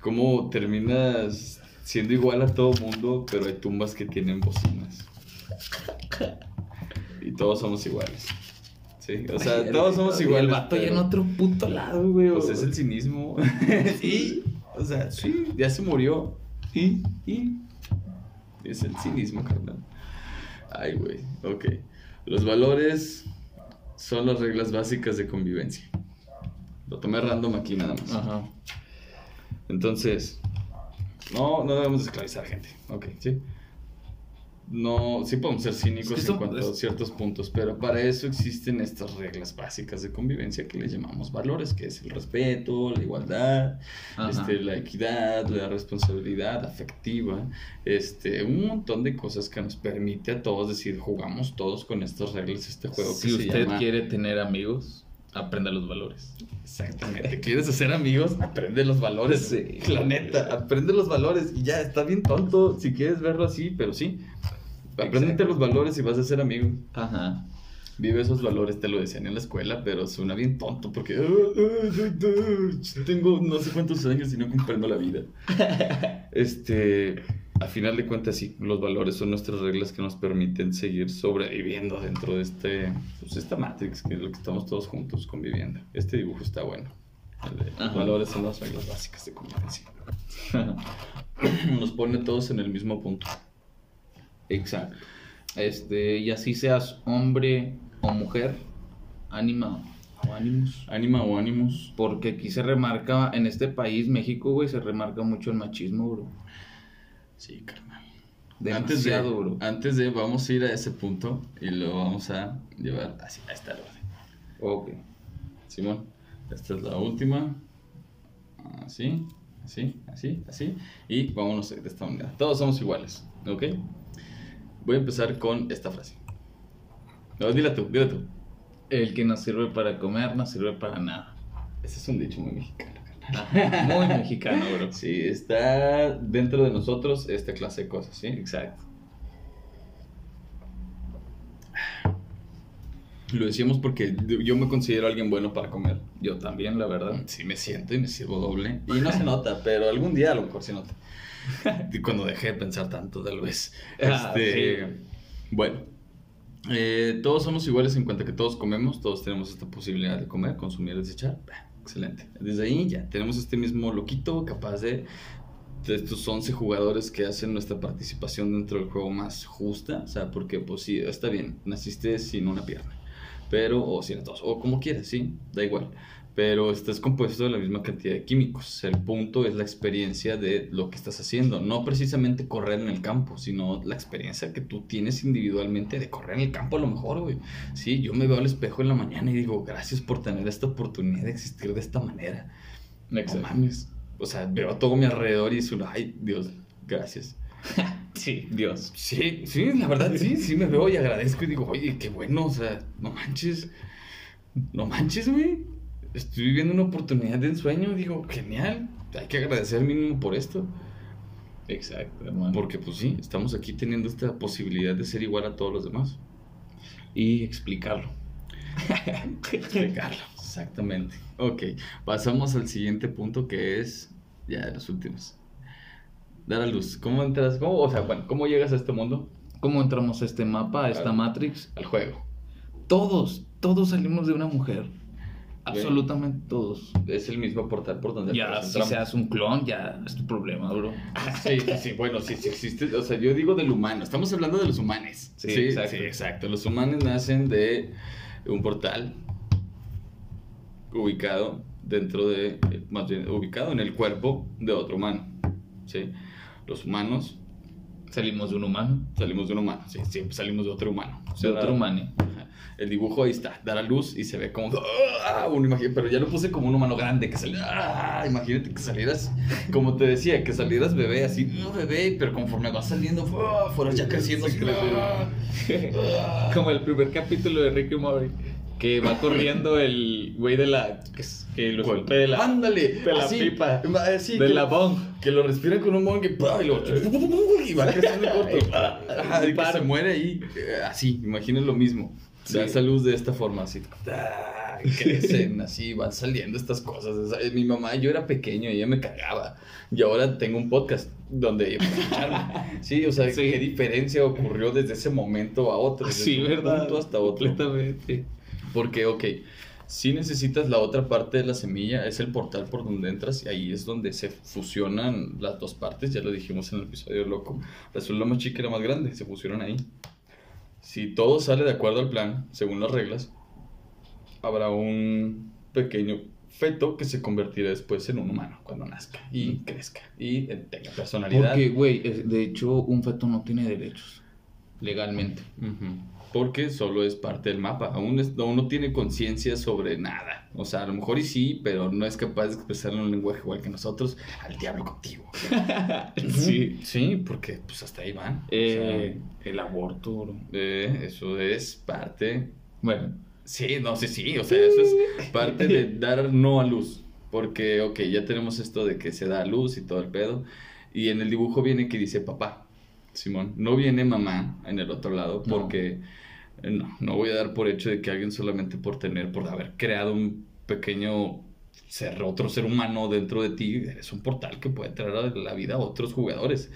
¿Cómo terminas siendo igual a todo mundo, pero hay tumbas que tienen bocinas? Y todos somos iguales. Sí, o sea, todos somos Y iguales. El vato ya en otro puto lado, güey. Pues es el cinismo. sí, o sea, sí, ya se murió. Y, y. Es el cinismo, carnal. Ay, güey, ok. Los valores son las reglas básicas de convivencia. Lo tomé random aquí nada más. Ajá. Entonces, no, no debemos esclavizar gente. Ok, sí. No, sí podemos ser cínicos Es que eso- en cuanto a ciertos puntos, pero para eso existen estas reglas básicas de convivencia que les llamamos valores, que es el respeto, la igualdad, este, la equidad, la responsabilidad afectiva, este, un montón de cosas que nos permite a todos decir, jugamos todos con estas reglas este juego si que se usted llama... quiere tener amigos, aprenda los valores. Exactamente. ¿Quieres hacer amigos? Aprende los valores. Sí. La neta, aprende los valores. Y ya, está bien tonto si quieres verlo así, pero sí. Exacto. los valores y vas a ser amigo. Ajá. Vive esos valores, te lo decían en la escuela, pero suena bien tonto porque "Ah, ah, ah, ah, tengo no sé cuántos años y no comprendo la vida. Este, a final de cuentas, sí, los valores son nuestras reglas que nos permiten seguir sobreviviendo dentro de este, pues, esta Matrix, que es lo que estamos todos juntos conviviendo. Este dibujo está bueno. Los valores son las reglas básicas de convivencia. Nos pone todos en el mismo punto. Exacto. Este, y así seas hombre o mujer, ánima o ánimos. Ánima o ánimos. Porque aquí se remarca, en este país, México, güey, se remarca mucho el machismo, bro. Sí, carnal. Demasiado, antes de, bro. Antes de, vamos a ir a ese punto y lo vamos a llevar así, a esta orden. Ok. Simón, esta es la última. Así, así, así, así. Y vámonos de esta manera. Todos somos iguales, ¿ok? Voy a empezar con esta frase. No, dila tú, dila tú. El que no sirve para comer, no sirve para nada. Ese es un dicho muy mexicano. Muy mexicano, bro. Sí, está dentro de nosotros esta clase de cosas, ¿sí? Exacto. Lo decíamos porque yo me considero alguien bueno para comer. Yo también, la verdad. Sí, me siento y me sirvo doble. Y no se nota, pero algún día a lo mejor se nota. Cuando dejé de pensar tanto, tal vez. Ah, Este, sí. Bueno, eh, todos somos iguales en cuanto a que todos comemos, todos tenemos esta posibilidad de comer, consumir, desechar. Excelente. Desde ahí ya tenemos este mismo loquito capaz de, de estos 11 jugadores que hacen nuestra participación dentro del juego más justa. O sea, porque pues sí, está bien, naciste sin una pierna, pero, o sin dos, o como quieras, sí, da igual. Pero estás compuesto de la misma cantidad de químicos. El punto es la experiencia de lo que estás haciendo. No precisamente correr en el campo, sino la experiencia que tú tienes individualmente de correr en el campo a lo mejor, güey. Sí, yo me veo al espejo en la mañana y digo, gracias por tener esta oportunidad de existir de esta manera. No mames. O sea, veo a todo mi alrededor y digo, ay, Dios, gracias. Sí, Dios. Sí, sí, la verdad, sí, sí me veo y agradezco y digo, oye, qué bueno, o sea, no manches, no manches, güey. Estoy viviendo una oportunidad de ensueño, digo, genial, hay que agradecer mínimo por esto. Exacto, hermano. Porque pues sí, estamos aquí teniendo esta posibilidad de ser igual a todos los demás. Y explicarlo. Explicarlo, exactamente. Ok, pasamos al siguiente punto que es ya de los últimos. Dar a luz. ¿Cómo entras? ¿Cómo, o sea, bueno, ¿cómo llegas a este mundo? ¿Cómo entramos a este mapa, a esta Claro. Matrix? Al juego. Todos, todos salimos de una mujer. Absolutamente todos. Es el mismo portal por donde Ya, si seas un clon, ya es tu problema, bro. Sí, sí, sí, bueno, sí, sí existe. O sea, yo digo del humano. Estamos hablando de los humanes. Sí, exacto. Sí, exacto. Los humanos nacen de un portal ubicado dentro de, más bien, ubicado en el cuerpo de otro humano. ¿Sí? Los humanos Salimos de un humano, salimos de un humano. Sí, siempre salimos de otro humano. O de sea, otro humano. El dibujo ahí está, da la luz y se ve como, ah, una imagen, pero ya lo puse como un humano grande, que saliera, ah, imagínate que salieras, como te decía, que salieras bebé, así, no bebé, pero conforme va saliendo, ah, fueras ya creciendo, ah, ah. Como el primer capítulo de Ricky Mori. Que va corriendo el güey de la. Que, lo escupe de la. Ándale, de la así, pipa. va, sí, de que- la bong. Que lo respira con un bong y, ¡pah! y, lo, y va creciendo corto. Y se muere ahí. eh, Así, imaginen lo mismo. Sí. Da esa luz de esta forma, así. ¡ah! Crecen, así, van saliendo estas cosas. Mi mamá, yo era pequeño y ella me cagaba. Y ahora tengo un podcast donde ella escucharme. Sí, o sea, Sí. qué diferencia ocurrió desde ese momento a otro. desde Sí, un ¿verdad? punto hasta otro. Completamente. Porque, ok, si necesitas la otra parte de la semilla, es el portal por donde entras y ahí es donde se fusionan las dos partes, ya lo dijimos en el episodio loco. La célula más chica la más grande, se fusionan ahí. Si todo sale de acuerdo al plan, según las reglas, habrá un pequeño feto que se convertirá después en un humano cuando nazca y crezca y tenga personalidad. Porque, güey, de hecho, un feto no tiene derechos. Legalmente. Ujú. Porque solo es parte del mapa. Aún, es- aún no tiene conciencia sobre nada. O sea, a lo mejor y sí, pero no es capaz de expresar en un lenguaje igual que nosotros. Al diablo contigo. Sí. Sí, porque pues hasta ahí van. Eh, el aborto, eh, eso es parte. Bueno, Sí, no, sí, sí. O sea, eso es parte de dar no a luz. Porque, ok, ya tenemos esto de que se da a luz y todo el pedo. Y en el dibujo viene que dice papá, Simón. No viene mamá en el otro lado porque eh, no, no voy a dar por hecho de que alguien solamente por tener, por haber creado un pequeño ser, otro ser humano dentro de ti, es un portal que puede traer a la vida a otros jugadores.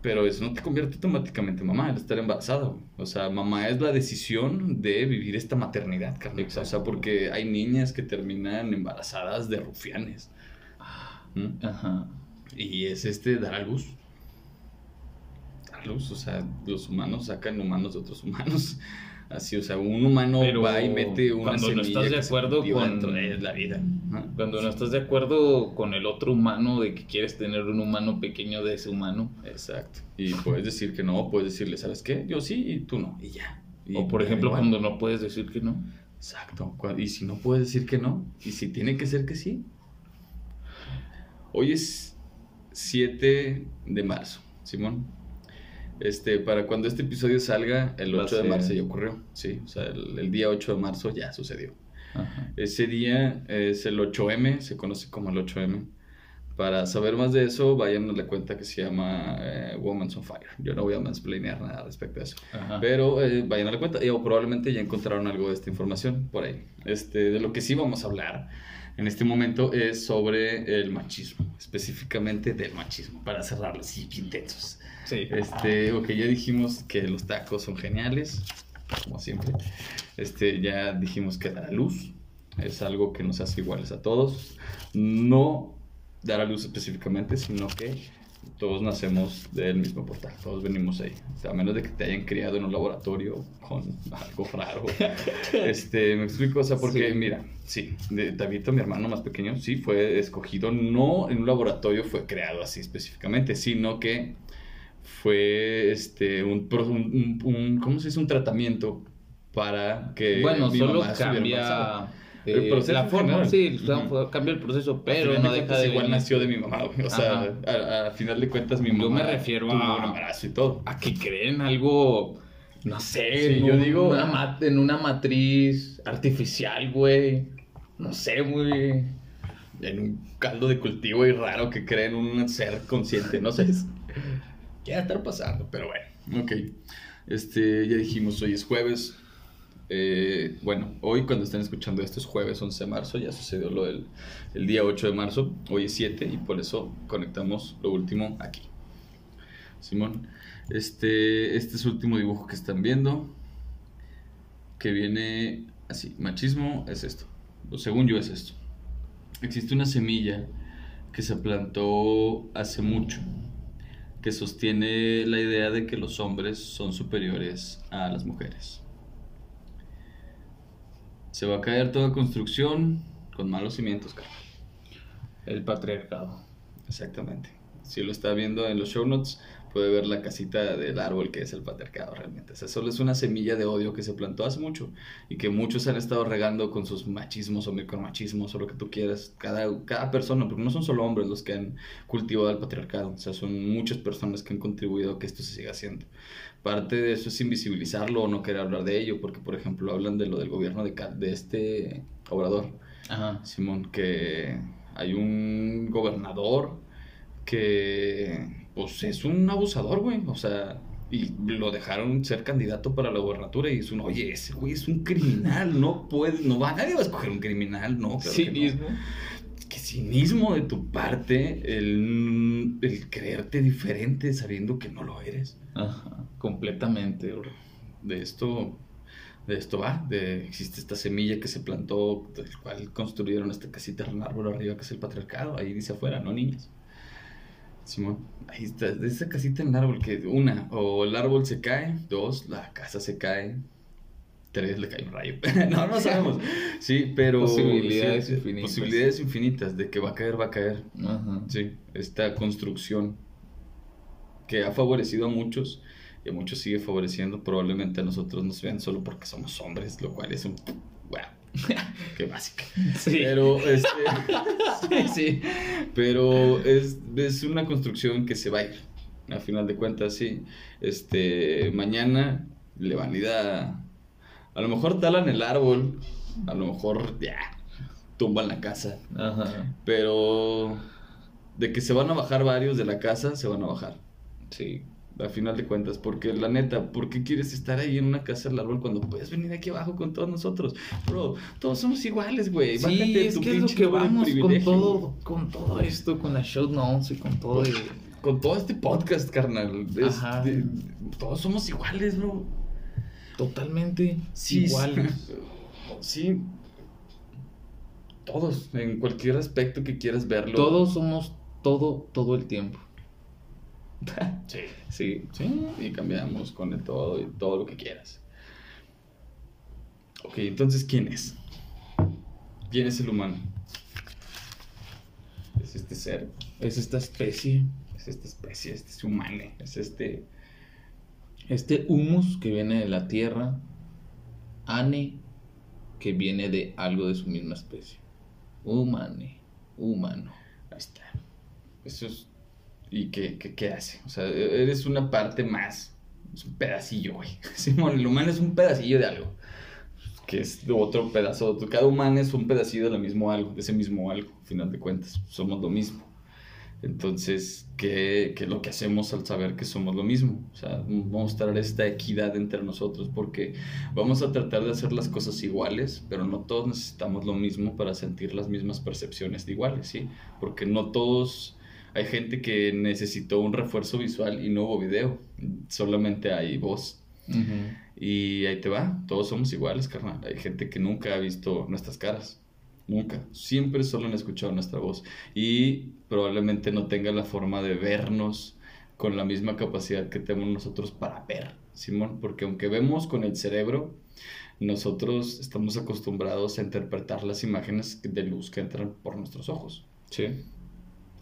Pero eso no te convierte automáticamente en mamá, el estar embarazada. O sea, mamá es la decisión de vivir esta maternidad, carnal. O sea, porque hay niñas que terminan embarazadas de rufianes. ¿Mm? ajá. Y es este dar a luz. O sea, los humanos sacan humanos de otros humanos. Así, o sea, un humano Pero va y mete una cuando no semilla estás de acuerdo con- de la vida. Cuando no estás de acuerdo con el otro humano, de que quieres tener un humano pequeño de ese humano. Exacto. Y puedes decir que no, puedes decirle, ¿sabes qué? Yo sí y tú no. Y ya. Y o por ejemplo, cuando no puedes decir que no. Exacto. Y si no puedes decir que no, y si tiene que ser que sí. Hoy es 7 de marzo, Simón. Este, para cuando este episodio salga, el Va a 8 de marzo ya ocurrió. Sí, o sea, el, el día 8 de marzo ya sucedió. Ajá. Ese día es el 8M, se conoce como el 8M. Para saber más de eso, vayan a la cuenta que se llama eh, Woman's on Fire. Yo no voy a mansplainear nada respecto a eso. Ajá. Pero eh, vayan a la cuenta y o probablemente ya encontraron algo de esta información por ahí. Este, de lo que sí vamos a hablar en este momento es sobre el machismo, específicamente del machismo, para cerrarlo así, intensos. Sí. Este, ok, ya dijimos que los tacos son geniales, como siempre. Este, ya dijimos que dar a luz es algo que nos hace iguales a todos. No dar a luz específicamente, sino que todos nacemos del mismo portal, todos venimos ahí. O sea, a menos de que te hayan criado en un laboratorio con algo raro. Este, me explico, o sea, porque Sí. mira, sí, Davidito, mi hermano más pequeño, sí fue escogido, no en un laboratorio fue creado así específicamente, sino que fue este un, un, un- ¿cómo se dice? un tratamiento para que bueno, mi solo mamá cambia El eh, proceso la forma, sí, cambia el proceso, Al pero no de deja de igual venir. nació de mi mamá, güey. O sea, Ajá. a, a final de cuentas mi Yo mamá me refiero a- un embarazo y todo. a que creen algo, no sé, Sí, en, yo un- digo- una en una matriz artificial, güey. No sé, muy... En un caldo de cultivo y raro que creen un ser consciente, no sé. ¿Qué va a estar pasando? Pero bueno, ok. Este, ya dijimos, hoy es jueves. Eh, bueno, hoy cuando estén escuchando esto es jueves 11 de marzo, ya sucedió lo del el día 8 de marzo, hoy es 7 y por eso conectamos lo último aquí. Simón, este, este es el último dibujo que están viendo, que viene así, machismo es esto, o según yo es esto. Existe una semilla que se plantó hace mucho, que sostiene la idea de que los hombres son superiores a las mujeres. Se va a caer toda construcción con malos cimientos, carnal. El patriarcado. Exactamente. Si lo está viendo en los show notes, puede ver la casita del árbol que es el patriarcado realmente. O sea, solo es una semilla de odio que se plantó hace mucho y que muchos han estado regando con sus machismos o micromachismos o lo que tú quieras. Cada, cada persona, porque no son solo hombres los que han cultivado el patriarcado, o sea, son muchas personas que han contribuido a que esto se siga haciendo. Parte de eso es invisibilizarlo o no querer hablar de ello, porque por ejemplo hablan de lo del gobierno de, de este obrador, Ajá. Simón, que hay un gobernador que pues es un abusador, güey. O sea, y lo dejaron ser candidato para la gobernatura y es un, oye, ese güey es un criminal, no puede, no va, nadie va a escoger un criminal, no. Claro que no. Cinismo. Qué cinismo de tu parte el, el creerte diferente sabiendo que no lo eres. Ajá. Completamente, bro. De esto, de esto va, de, existe esta semilla que se plantó, del cual construyeron esta casita en un árbol arriba que es el patriarcado, ahí dice afuera, no niñas. Simón, ahí está, de esa casita en el árbol que una, o el árbol se cae, dos, la casa se cae, tres, le cae un rayo. no, no sabemos. Sí, pero... Posibilidades sí, infinitas. Posibilidades infinitas, de que va a caer, va a caer. Ajá. Sí, esta construcción que ha favorecido a muchos y a muchos sigue favoreciendo, probablemente a nosotros nos vean solo porque somos hombres, lo cual es un... Wow, qué básica. Sí. Pero, este, sí, sí, pero es, es una construcción que se va a ir, a final de cuentas, sí. Este, mañana le valida, a lo mejor talan el árbol, a lo mejor ya, tumban la casa, Ajá. pero de que se van a bajar varios de la casa, se van a bajar. Sí. A final de cuentas, porque la neta, ¿por qué quieres estar ahí en una casa del árbol cuando puedes venir aquí abajo con todos nosotros? Bro, todos somos iguales, güey. Sí, es tu que es lo que vamos con todo, con todo esto, con la show notes y con todo. el- Con todo este podcast, carnal. Todos somos iguales, bro. Totalmente Sí, igual. Sí. Todos, en cualquier aspecto que quieras verlo. Todos somos todo, todo el tiempo. Sí. Sí. Sí, y cambiamos con el todo y todo lo que quieras. Ok, entonces, ¿quién es? ¿Quién es el humano? Es este ser, Es esta especie, es esta especie, este es humano, es este... este humus que viene de la tierra, ane que viene de algo de su misma especie. Humane, humano. Ahí está. Eso es... ¿Y qué, qué, qué hace? O sea, eres una parte más. Es un pedacillo, güey. Simón, el humano es un pedacillo de algo. Que es otro pedazo. Cada humano es un pedacillo de lo mismo algo, de ese mismo algo, al final de cuentas. Somos lo mismo. Entonces, ¿qué, qué es lo que hacemos al saber que somos lo mismo? O sea, mostrar esta equidad entre nosotros, porque vamos a tratar de hacer las cosas iguales, pero no todos necesitamos lo mismo para sentir las mismas percepciones de iguales, ¿sí? Porque no todos... Hay gente que necesitó un refuerzo visual y no hubo video, solamente hay voz. Y ahí te va, todos somos iguales, carnal. Hay gente que nunca ha visto nuestras caras. Nunca. Siempre solo han escuchado nuestra voz. Y probablemente no tenga la forma de vernos con la misma capacidad que tenemos nosotros para ver, Simón. Porque aunque vemos con el cerebro, nosotros estamos acostumbrados a interpretar las imágenes de luz que entran por nuestros ojos. Sí.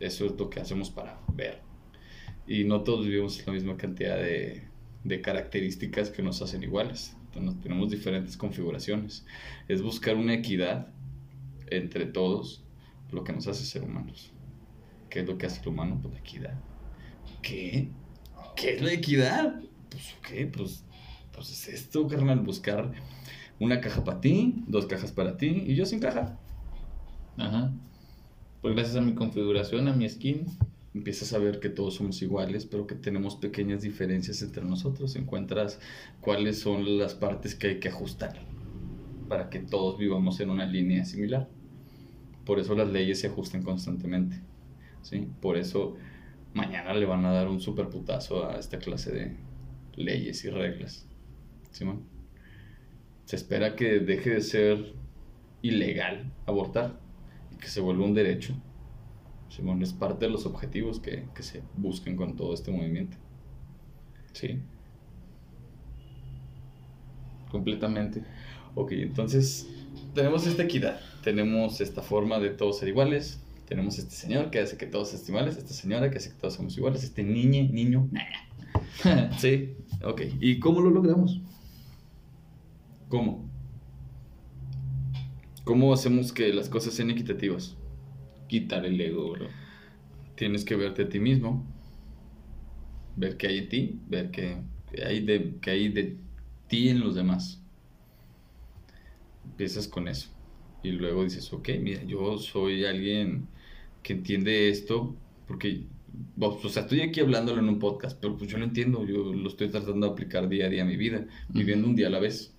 Eso es lo que hacemos para ver. Y no todos vivimos la misma cantidad de, de características que nos hacen iguales. Entonces, tenemos diferentes configuraciones. Es buscar una equidad entre todos, lo que nos hace ser humanos. ¿Qué es lo que hace el humano? Pues la equidad. ¿Qué? ¿Qué es la equidad? Pues, ¿qué? Pues, pues es esto, carnal, buscar una caja para ti, dos cajas para ti y yo sin caja. Ajá. Pues gracias a mi configuración, a mi skin. empiezas a ver que todos somos iguales, pero que tenemos pequeñas diferencias entre nosotros. Encuentras cuáles son las partes que hay que ajustar para que todos vivamos en una línea similar. Por eso las leyes se ajustan constantemente. ¿sí? Por eso mañana le van a dar un super putazo a esta clase de leyes y reglas. Simón. Se espera que deje de ser ilegal abortar que se vuelva un derecho. Simón, es parte de los objetivos que, que se buscan con todo este movimiento. Sí. Completamente. Ok, entonces tenemos esta equidad, tenemos esta forma de todos ser iguales, Tenemos este señor que hace que todos seamos iguales, esta señora que hace que todos somos iguales, este niño, niño, sí, ok. ¿Y cómo lo logramos? ¿Cómo? ¿Cómo hacemos que las cosas sean equitativas? Quitar el ego, bro. Tienes que verte a ti mismo, ver qué hay en ti, ver qué, qué hay, de, qué hay de ti en los demás. Empiezas con eso. Y luego dices, ok, mira, yo soy alguien que entiende esto, porque, o sea, estoy aquí hablándolo en un podcast, pero pues yo lo entiendo, yo lo estoy tratando de aplicar día a día a mi vida, viviendo un día a la vez.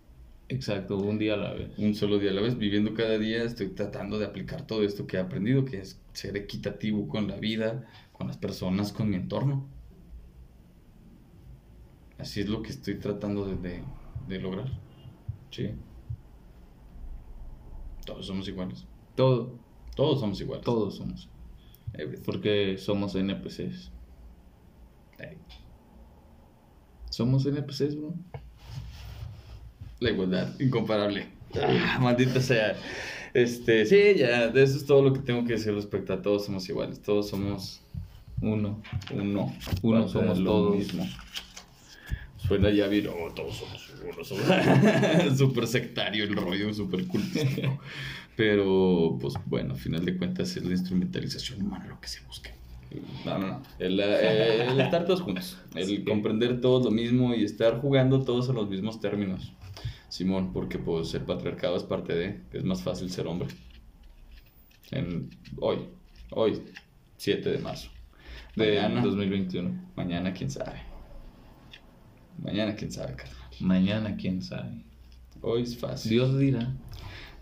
Exacto, un día a la vez. Un solo día a la vez, viviendo cada día, estoy tratando de aplicar todo esto que he aprendido, que es ser equitativo con la vida, con las personas, con mi entorno. Así es lo que estoy tratando de, de, de lograr. Sí. Todos somos iguales. Todo, Todos somos iguales. todos somos. Everything. Porque somos NPCs. Ey. Somos NPCs, bro. La igualdad, incomparable. Ah, maldita sea. Este, sí, ya, de eso es todo lo que tengo que decir respecto a todos somos iguales. Todos somos Uno. uno. Uno Parte somos lo todos. mismo. Suena ya bien, oh, todos somos uno. Somos... súper sectario el rollo, súper cultístico. Pero, pues bueno, a final de cuentas es la instrumentalización humana lo que se busca. No, no, no. El, eh, el estar todos juntos. El Sí. comprender todos lo mismo y estar jugando todos en los mismos términos. Simón, porque pues el patriarcado es parte de, es más fácil ser hombre. En, hoy, hoy, 7 de marzo. De Mañana, 2021. mañana quién sabe. Mañana quién sabe, carnal. Mañana, quién sabe. Hoy es fácil. Dios dirá.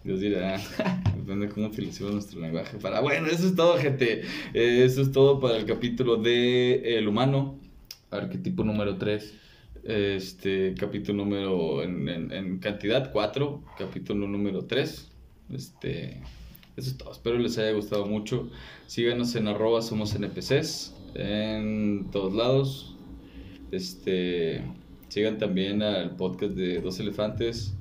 Dios dirá, depende de cómo utilicemos nuestro lenguaje. Para, bueno, eso es todo, gente. Eh, eso es todo para el capítulo de El Humano. Arquetipo número 3. Este capítulo número en, en- cantidad 4, capítulo número 3. Este, eso es todo. Espero les haya gustado mucho. Síganos en arroba somos NPCs en todos lados. Este, sigan también al podcast de Dos Elefantes.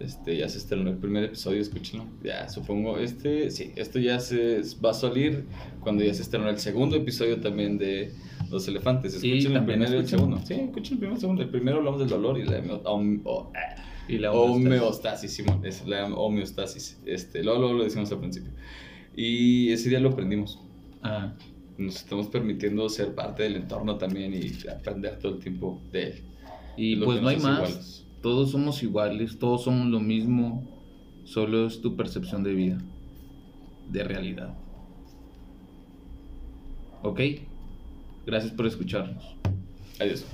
Este, ya se estrenó el primer episodio, escúchenlo. Ya, supongo, este, sí, esto ya se va a salir cuando ya se estrenó el segundo episodio también de Dos Elefantes. Escuchen el primero y el segundo. Sí, escuchen el primero y el segundo. El primero hablamos del dolor y la hemo- hom- o- ah, Y la homeostasis, Simón, es la homeostasis. Este, luego, luego lo decimos al principio. Y ese día lo aprendimos. Ah, Nos estamos permitiendo ser parte del entorno también y aprender todo el tiempo de él. y lo pues no hay más. iguales. Todos somos iguales, todos somos lo mismo. Solo es tu percepción de vida, de realidad. ¿Ok? Gracias por escucharnos. Adiós.